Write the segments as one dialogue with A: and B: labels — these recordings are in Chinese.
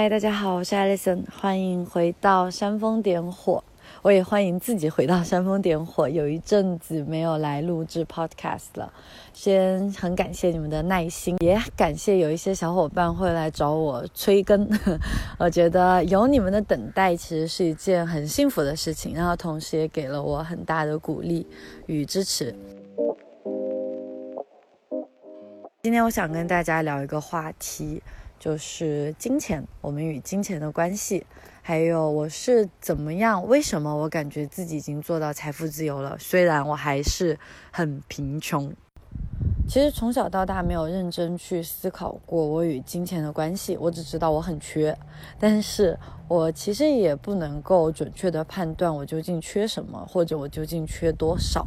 A: 嗨，大家好，我是 Alison，欢迎回到煽风点火。我也欢迎自己回到煽风点火。有一阵子没有来录制 Podcast 了，先很感谢你们的耐心，也感谢有一些小伙伴会来找我催更。我觉得有你们的等待，其实是一件很幸福的事情，然后同时也给了我很大的鼓励与支持。今天我想跟大家聊一个话题。就是金钱，我们与金钱的关系，还有我是怎么样？为什么我感觉自己已经做到财富自由了？虽然我还是很贫穷。其实从小到大没有认真去思考过我与金钱的关系，我只知道我很缺，但是我其实也不能够准确的判断我究竟缺什么，或者我究竟缺多少。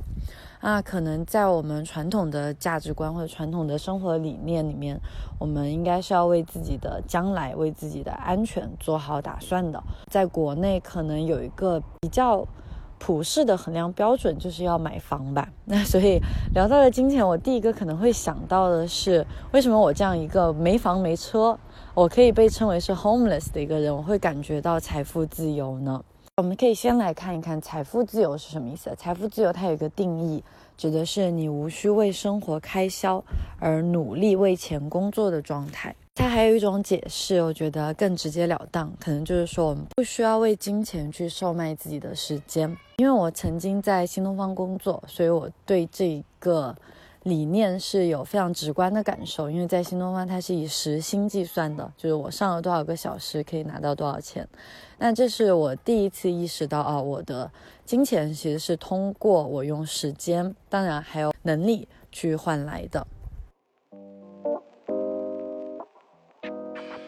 A: 那可能在我们传统的价值观或者传统的生活理念里面，我们应该是要为自己的将来、为自己的安全做好打算的。在国内，可能有一个比较普世的衡量标准，就是要买房吧。那所以聊到了金钱，我第一个可能会想到的是，为什么我这样一个没房没车，我可以被称为是 homeless 的一个人，我会感觉到财富自由呢？我们可以先来看一看财富自由是什么意思。财富自由它有一个定义，指的是你无需为生活开销而努力为钱工作的状态。它还有一种解释，我觉得更直截了当，可能就是说我们不需要为金钱去售卖自己的时间。因为我曾经在新东方工作，所以我对这个。理念是有非常直观的感受，因为在新东方它是以时薪计算的，就是我上了多少个小时可以拿到多少钱。那这是我第一次意识到啊，我的金钱其实是通过我用时间，当然还有能力去换来的。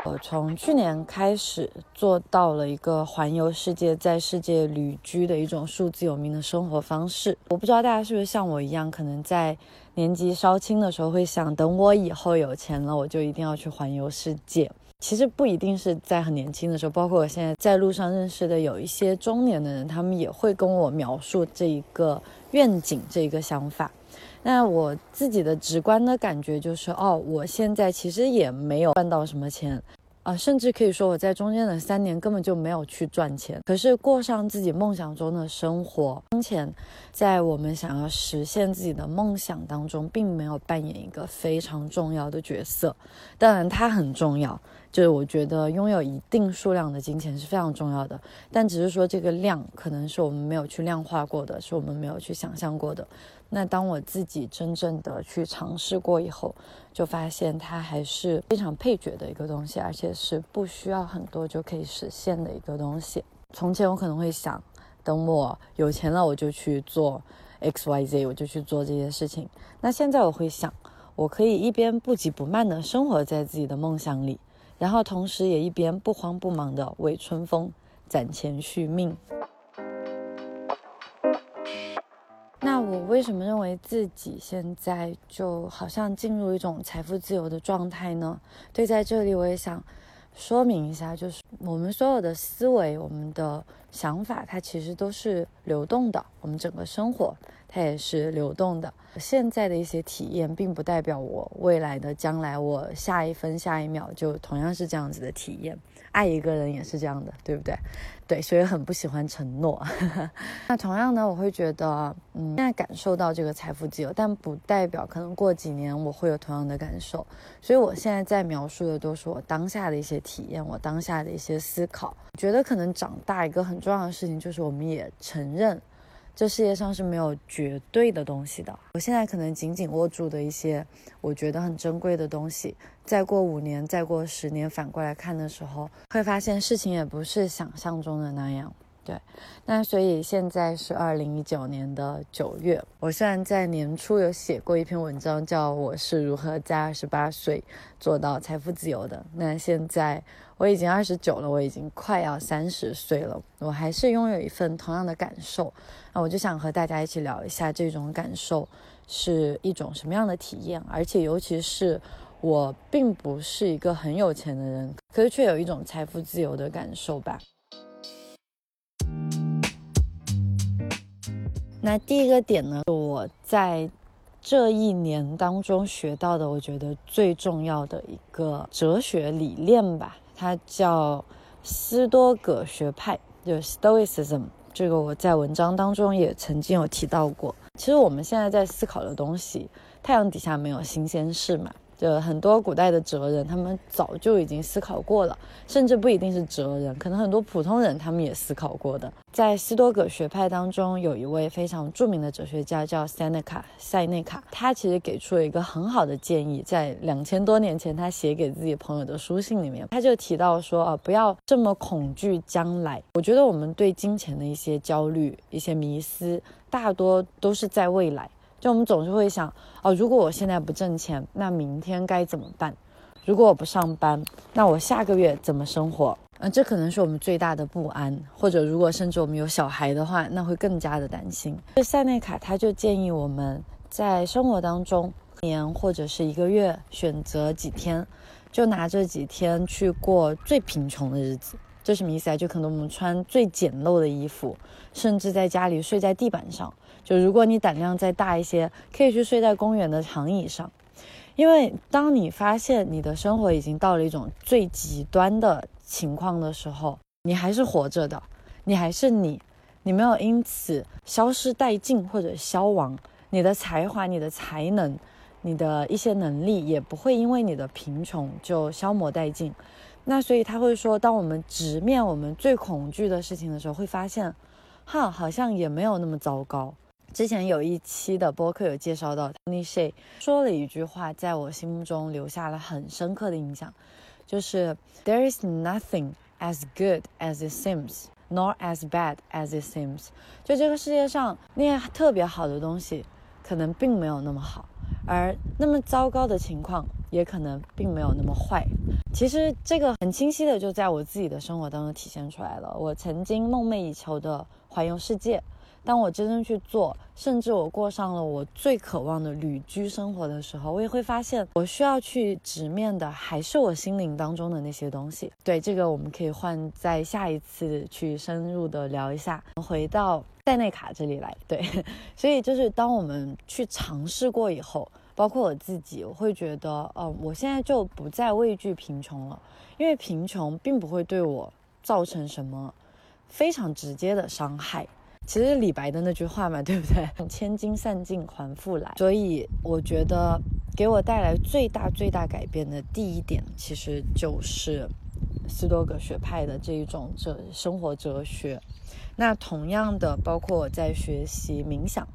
A: 我从去年开始做到了一个环游世界，在世界旅居的一种数字有名的生活方式。我不知道大家是不是像我一样，可能在年纪稍轻的时候会想，等我以后有钱了，我就一定要去环游世界。其实不一定是在很年轻的时候，包括我现在在路上认识的有一些中年的人，他们也会跟我描述这一个愿景，这一个想法。那我自己的直观的感觉就是，哦，我现在其实也没有赚到什么钱，啊，甚至可以说我在中间的三年根本就没有去赚钱，可是过上自己梦想中的生活，金钱在我们想要实现自己的梦想当中，并没有扮演一个非常重要的角色。当然，它很重要。就是我觉得拥有一定数量的金钱是非常重要的，但只是说这个量可能是我们没有去量化过的，是我们没有去想象过的。那当我自己真正的去尝试过以后，就发现它还是非常配角的一个东西，而且是不需要很多就可以实现的一个东西。从前我可能会想，等我有钱了，我就去做 X Y Z，我就去做这些事情。那现在我会想，我可以一边不急不慢的生活在自己的梦想里。然后同时也一边不慌不忙的为春风攒钱续命。那我为什么认为自己现在就好像进入一种财富自由的状态呢？对，在这里我也想说明一下，就是我们所有的思维、我们的想法，它其实都是流动的。我们整个生活。它也是流动的。现在的一些体验，并不代表我未来的将来，我下一分下一秒就同样是这样子的体验。爱一个人也是这样的，对不对？对，所以很不喜欢承诺。那同样呢，我会觉得，嗯，现在感受到这个财富自由，但不代表可能过几年我会有同样的感受。所以我现在在描述的都是我当下的一些体验，我当下的一些思考。觉得可能长大一个很重要的事情，就是我们也承认。这世界上是没有绝对的东西的。我现在可能紧紧握住的一些我觉得很珍贵的东西，再过五年、再过十年，反过来看的时候，会发现事情也不是想象中的那样。对，那所以现在是二零一九年的九月。我虽然在年初有写过一篇文章，叫我是如何在二十八岁做到财富自由的。那现在我已经二十九了，我已经快要三十岁了，我还是拥有一份同样的感受。那我就想和大家一起聊一下这种感受是一种什么样的体验，而且尤其是我并不是一个很有钱的人，可是却有一种财富自由的感受吧。那第一个点呢，我在这一年当中学到的，我觉得最重要的一个哲学理念吧，它叫斯多葛学派，就 Stoicism。这个我在文章当中也曾经有提到过。其实我们现在在思考的东西，太阳底下没有新鲜事嘛。的很多古代的哲人，他们早就已经思考过了，甚至不一定是哲人，可能很多普通人他们也思考过的。在斯多葛学派当中，有一位非常著名的哲学家叫塞内卡，塞内卡，他其实给出了一个很好的建议，在两千多年前他写给自己朋友的书信里面，他就提到说啊，不要这么恐惧将来。我觉得我们对金钱的一些焦虑、一些迷思，大多都是在未来。就我们总是会想，哦，如果我现在不挣钱，那明天该怎么办？如果我不上班，那我下个月怎么生活？嗯，这可能是我们最大的不安。或者，如果甚至我们有小孩的话，那会更加的担心。就塞内卡他就建议我们在生活当中，年或者是一个月，选择几天，就拿这几天去过最贫穷的日子。这什么意思啊？就可能我们穿最简陋的衣服，甚至在家里睡在地板上。就如果你胆量再大一些，可以去睡在公园的长椅上，因为当你发现你的生活已经到了一种最极端的情况的时候，你还是活着的，你还是你，你没有因此消失殆尽或者消亡，你的才华、你的才能、你的一些能力也不会因为你的贫穷就消磨殆尽。那所以他会说，当我们直面我们最恐惧的事情的时候，会发现，哈，好像也没有那么糟糕。之前有一期的播客有介绍到，Tony Shay 说了一句话，在我心目中留下了很深刻的印象，就是 There is nothing as good as it seems, nor as bad as it seems。就这个世界上那些特别好的东西，可能并没有那么好，而那么糟糕的情况，也可能并没有那么坏。其实这个很清晰的就在我自己的生活当中体现出来了。我曾经梦寐以求的环游世界。当我真正去做，甚至我过上了我最渴望的旅居生活的时候，我也会发现，我需要去直面的还是我心灵当中的那些东西。对这个，我们可以换在下一次去深入的聊一下。回到塞内卡这里来，对，所以就是当我们去尝试过以后，包括我自己，我会觉得，哦，我现在就不再畏惧贫穷了，因为贫穷并不会对我造成什么非常直接的伤害。其实李白的那句话嘛，对不对？千金散尽还复来。所以我觉得给我带来最大最大改变的第一点，其实就是斯多葛学派的这一种哲生活哲学。那同样的，包括我在学习冥想，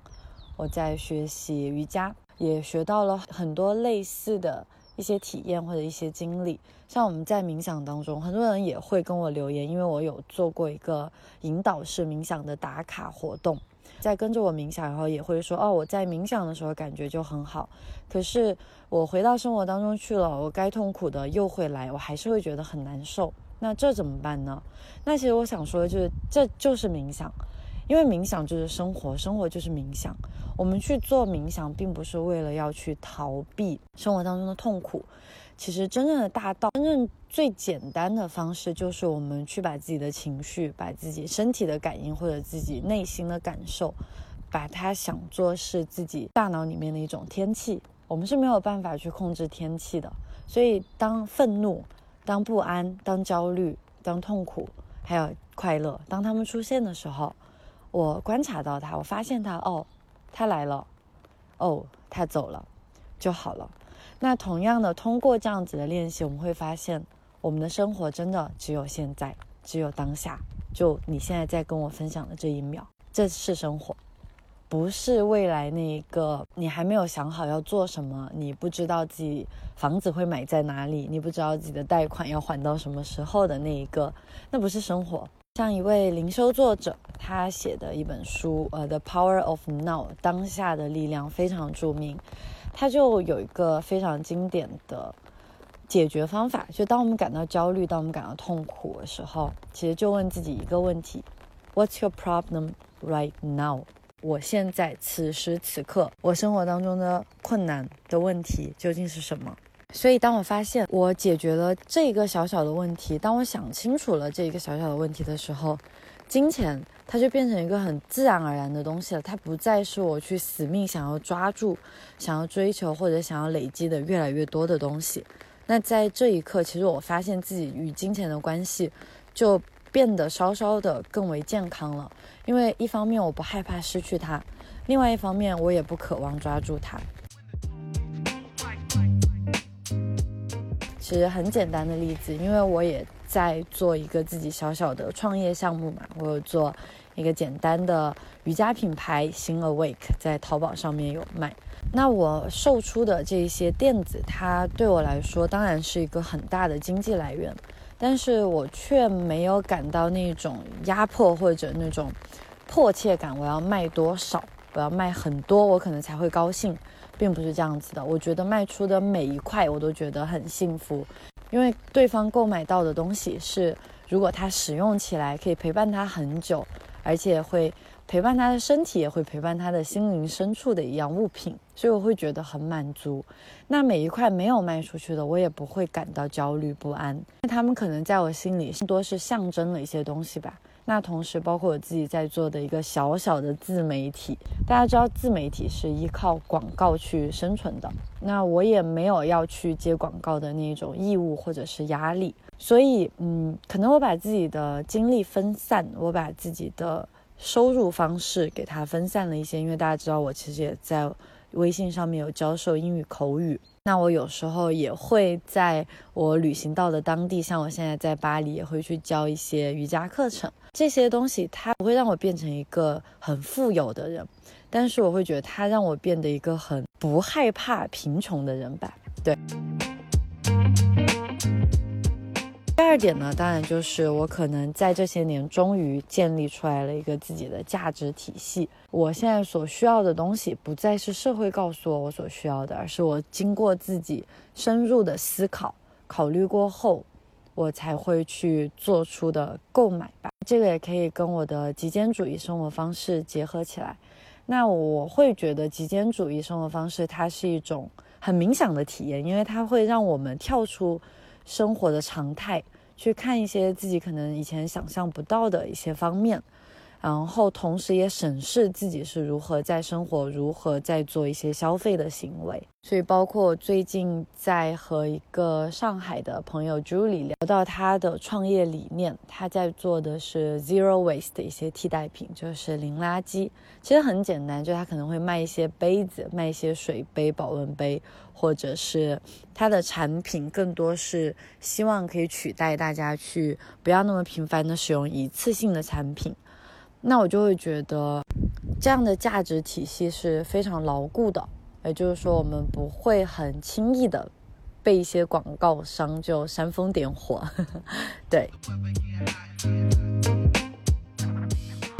A: 我在学习瑜伽，也学到了很多类似的。一些体验或者一些经历，像我们在冥想当中，很多人也会跟我留言，因为我有做过一个引导式冥想的打卡活动，在跟着我冥想，然后也会说，哦，我在冥想的时候感觉就很好，可是我回到生活当中去了，我该痛苦的又会来，我还是会觉得很难受，那这怎么办呢？那其实我想说的就是，这就是冥想。因为冥想就是生活，生活就是冥想。我们去做冥想，并不是为了要去逃避生活当中的痛苦。其实真正的大道，真正最简单的方式，就是我们去把自己的情绪、把自己身体的感应或者自己内心的感受，把它想作是自己大脑里面的一种天气。我们是没有办法去控制天气的。所以，当愤怒、当不安、当焦虑、当痛苦，还有快乐，当他们出现的时候，我观察到他，我发现他，哦，他来了，哦，他走了，就好了。那同样的，通过这样子的练习，我们会发现，我们的生活真的只有现在，只有当下。就你现在在跟我分享的这一秒，这是生活，不是未来那一个你还没有想好要做什么，你不知道自己房子会买在哪里，你不知道自己的贷款要还到什么时候的那一个，那不是生活。像一位灵修作者，他写的一本书，呃，《The Power of Now》当下的力量非常著名。他就有一个非常经典的解决方法，就当我们感到焦虑、当我们感到痛苦的时候，其实就问自己一个问题：What's your problem right now？我现在此时此刻，我生活当中的困难的问题究竟是什么？所以，当我发现我解决了这一个小小的问题，当我想清楚了这一个小小的问题的时候，金钱它就变成一个很自然而然的东西了。它不再是我去死命想要抓住、想要追求或者想要累积的越来越多的东西。那在这一刻，其实我发现自己与金钱的关系就变得稍稍的更为健康了。因为一方面我不害怕失去它，另外一方面我也不渴望抓住它。其实很简单的例子，因为我也在做一个自己小小的创业项目嘛，我有做一个简单的瑜伽品牌新 Awake，在淘宝上面有卖。那我售出的这些垫子，它对我来说当然是一个很大的经济来源，但是我却没有感到那种压迫或者那种迫切感。我要卖多少？我要卖很多，我可能才会高兴。并不是这样子的，我觉得卖出的每一块我都觉得很幸福，因为对方购买到的东西是，如果他使用起来可以陪伴他很久，而且会陪伴他的身体，也会陪伴他的心灵深处的一样物品，所以我会觉得很满足。那每一块没有卖出去的，我也不会感到焦虑不安，那他们可能在我心里更多是象征了一些东西吧。那同时，包括我自己在做的一个小小的自媒体，大家知道自媒体是依靠广告去生存的。那我也没有要去接广告的那种义务或者是压力，所以，嗯，可能我把自己的精力分散，我把自己的收入方式给它分散了一些，因为大家知道我其实也在微信上面有教授英语口语。那我有时候也会在我旅行到的当地，像我现在在巴黎，也会去教一些瑜伽课程。这些东西它不会让我变成一个很富有的人，但是我会觉得它让我变得一个很不害怕贫穷的人吧。对。第二点呢，当然就是我可能在这些年终于建立出来了一个自己的价值体系。我现在所需要的东西，不再是社会告诉我我所需要的，而是我经过自己深入的思考、考虑过后，我才会去做出的购买吧。这个也可以跟我的极简主义生活方式结合起来。那我会觉得极简主义生活方式它是一种很冥想的体验，因为它会让我们跳出。生活的常态，去看一些自己可能以前想象不到的一些方面。然后，同时也审视自己是如何在生活，如何在做一些消费的行为。所以，包括最近在和一个上海的朋友 Julie 聊到他的创业理念，他在做的是 Zero Waste 的一些替代品，就是零垃圾。其实很简单，就他可能会卖一些杯子，卖一些水杯、保温杯，或者是他的产品更多是希望可以取代大家去不要那么频繁的使用一次性的产品。那我就会觉得，这样的价值体系是非常牢固的，也就是说，我们不会很轻易的被一些广告商就煽风点火。对。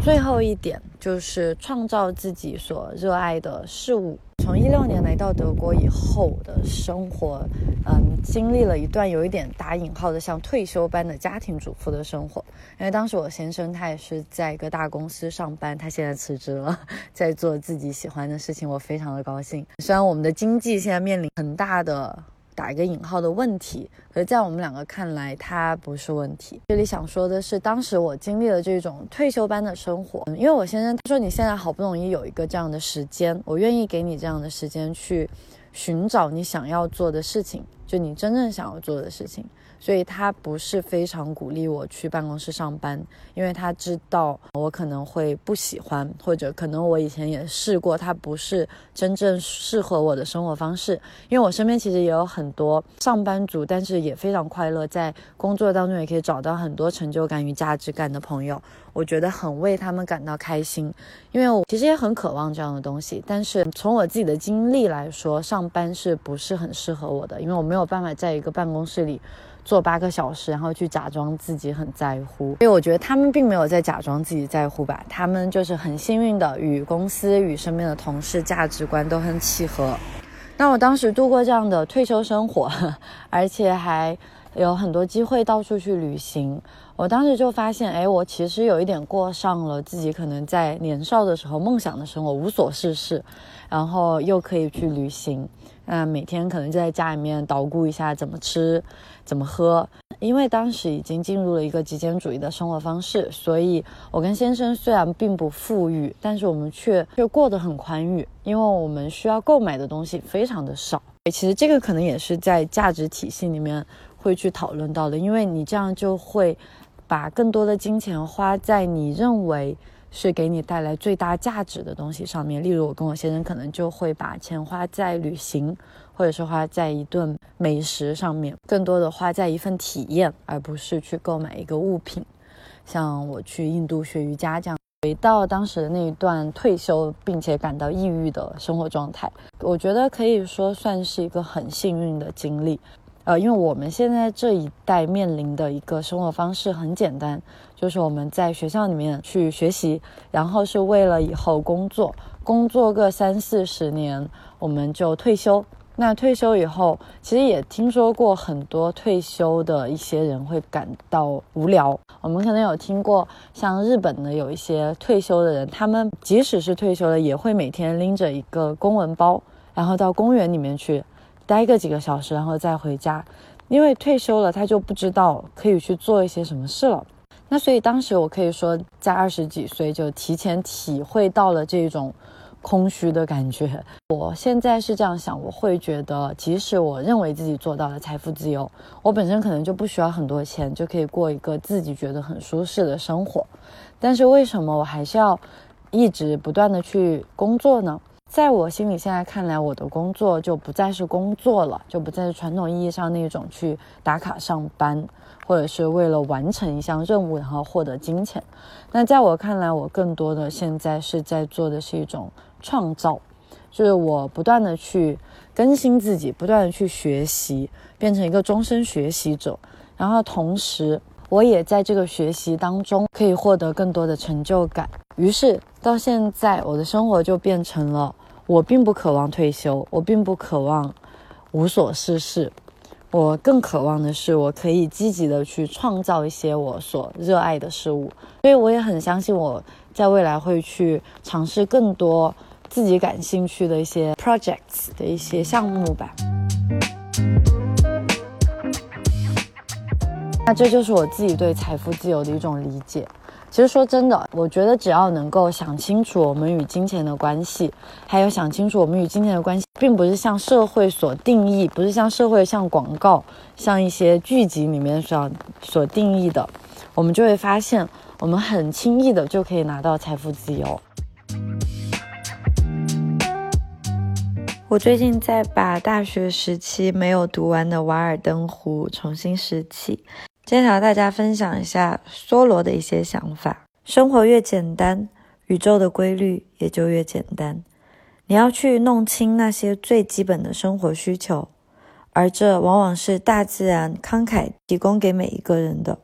A: 最后一点就是创造自己所热爱的事物。从一六年来到德国以后的生活，嗯，经历了一段有一点打引号的像退休般的家庭主妇的生活。因为当时我先生他也是在一个大公司上班，他现在辞职了，在做自己喜欢的事情，我非常的高兴。虽然我们的经济现在面临很大的。打一个引号的问题，可是在我们两个看来，它不是问题。这里想说的是，当时我经历了这种退休般的生活，因为我先生他说你现在好不容易有一个这样的时间，我愿意给你这样的时间去寻找你想要做的事情，就你真正想要做的事情。所以他不是非常鼓励我去办公室上班，因为他知道我可能会不喜欢，或者可能我以前也试过，他不是真正适合我的生活方式。因为我身边其实也有很多上班族，但是也非常快乐，在工作当中也可以找到很多成就感与价值感的朋友，我觉得很为他们感到开心。因为我其实也很渴望这样的东西，但是从我自己的经历来说，上班是不是很适合我的？因为我没有没有办法在一个办公室里。坐八个小时，然后去假装自己很在乎，因为我觉得他们并没有在假装自己在乎吧，他们就是很幸运的与公司与身边的同事价值观都很契合。那我当时度过这样的退休生活，而且还有很多机会到处去旅行。我当时就发现，哎，我其实有一点过上了自己可能在年少的时候梦想的生活，无所事事，然后又可以去旅行。那每天可能就在家里面捣鼓一下怎么吃，怎么喝。因为当时已经进入了一个极简主义的生活方式，所以我跟先生虽然并不富裕，但是我们却却过得很宽裕，因为我们需要购买的东西非常的少。其实这个可能也是在价值体系里面会去讨论到的，因为你这样就会把更多的金钱花在你认为是给你带来最大价值的东西上面。例如，我跟我先生可能就会把钱花在旅行，或者是花在一顿美食上面，更多的花在一份体验，而不是去购买一个物品。像我去印度学瑜伽这样。回到当时的那一段退休并且感到抑郁的生活状态，我觉得可以说算是一个很幸运的经历。呃，因为我们现在这一代面临的一个生活方式很简单，就是我们在学校里面去学习，然后是为了以后工作，工作个三四十年，我们就退休。那退休以后，其实也听说过很多退休的一些人会感到无聊。我们可能有听过，像日本的有一些退休的人，他们即使是退休了，也会每天拎着一个公文包，然后到公园里面去待个几个小时，然后再回家。因为退休了，他就不知道可以去做一些什么事了。那所以当时我可以说，在二十几岁就提前体会到了这种。空虚的感觉，我现在是这样想，我会觉得，即使我认为自己做到了财富自由，我本身可能就不需要很多钱，就可以过一个自己觉得很舒适的生活。但是为什么我还是要一直不断的去工作呢？在我心里，现在看来，我的工作就不再是工作了，就不再是传统意义上那种去打卡上班，或者是为了完成一项任务然后获得金钱。那在我看来，我更多的现在是在做的是一种。创造，就是我不断的去更新自己，不断的去学习，变成一个终身学习者。然后同时，我也在这个学习当中可以获得更多的成就感。于是到现在，我的生活就变成了：我并不渴望退休，我并不渴望无所事事，我更渴望的是，我可以积极的去创造一些我所热爱的事物。所以我也很相信，我在未来会去尝试更多。自己感兴趣的一些 projects 的一些项目吧。那这就是我自己对财富自由的一种理解。其实说真的，我觉得只要能够想清楚我们与金钱的关系，还有想清楚我们与金钱的关系，并不是像社会所定义，不是像社会、像广告、像一些剧集里面所所定义的，我们就会发现，我们很轻易的就可以拿到财富自由。我最近在把大学时期没有读完的《瓦尔登湖》重新拾起，今天和大家分享一下梭罗的一些想法。生活越简单，宇宙的规律也就越简单。你要去弄清那些最基本的生活需求，而这往往是大自然慷慨提供给每一个人的。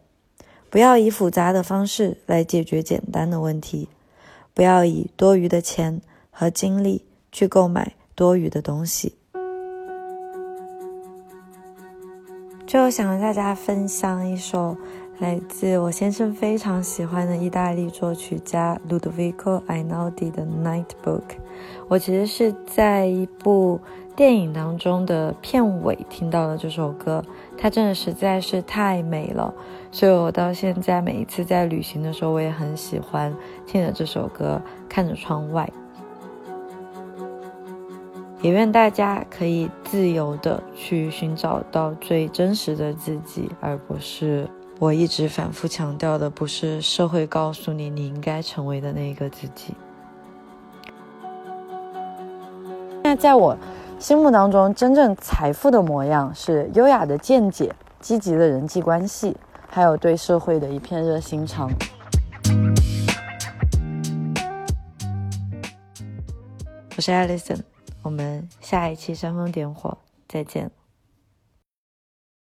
A: 不要以复杂的方式来解决简单的问题，不要以多余的钱和精力去购买。多余的东西。最后想和大家分享一首来自我先生非常喜欢的意大利作曲家 Ludovico Einaudi 的《Night Book》。我其实是在一部电影当中的片尾听到了这首歌，它真的实在是太美了，所以我到现在每一次在旅行的时候，我也很喜欢听着这首歌，看着窗外。也愿大家可以自由的去寻找到最真实的自己，而不是我一直反复强调的，不是社会告诉你你应该成为的那个自己。那在我心目当中，真正财富的模样是优雅的见解、积极的人际关系，还有对社会的一片热心肠。我是 Alison。我们下一期煽风点火，再见。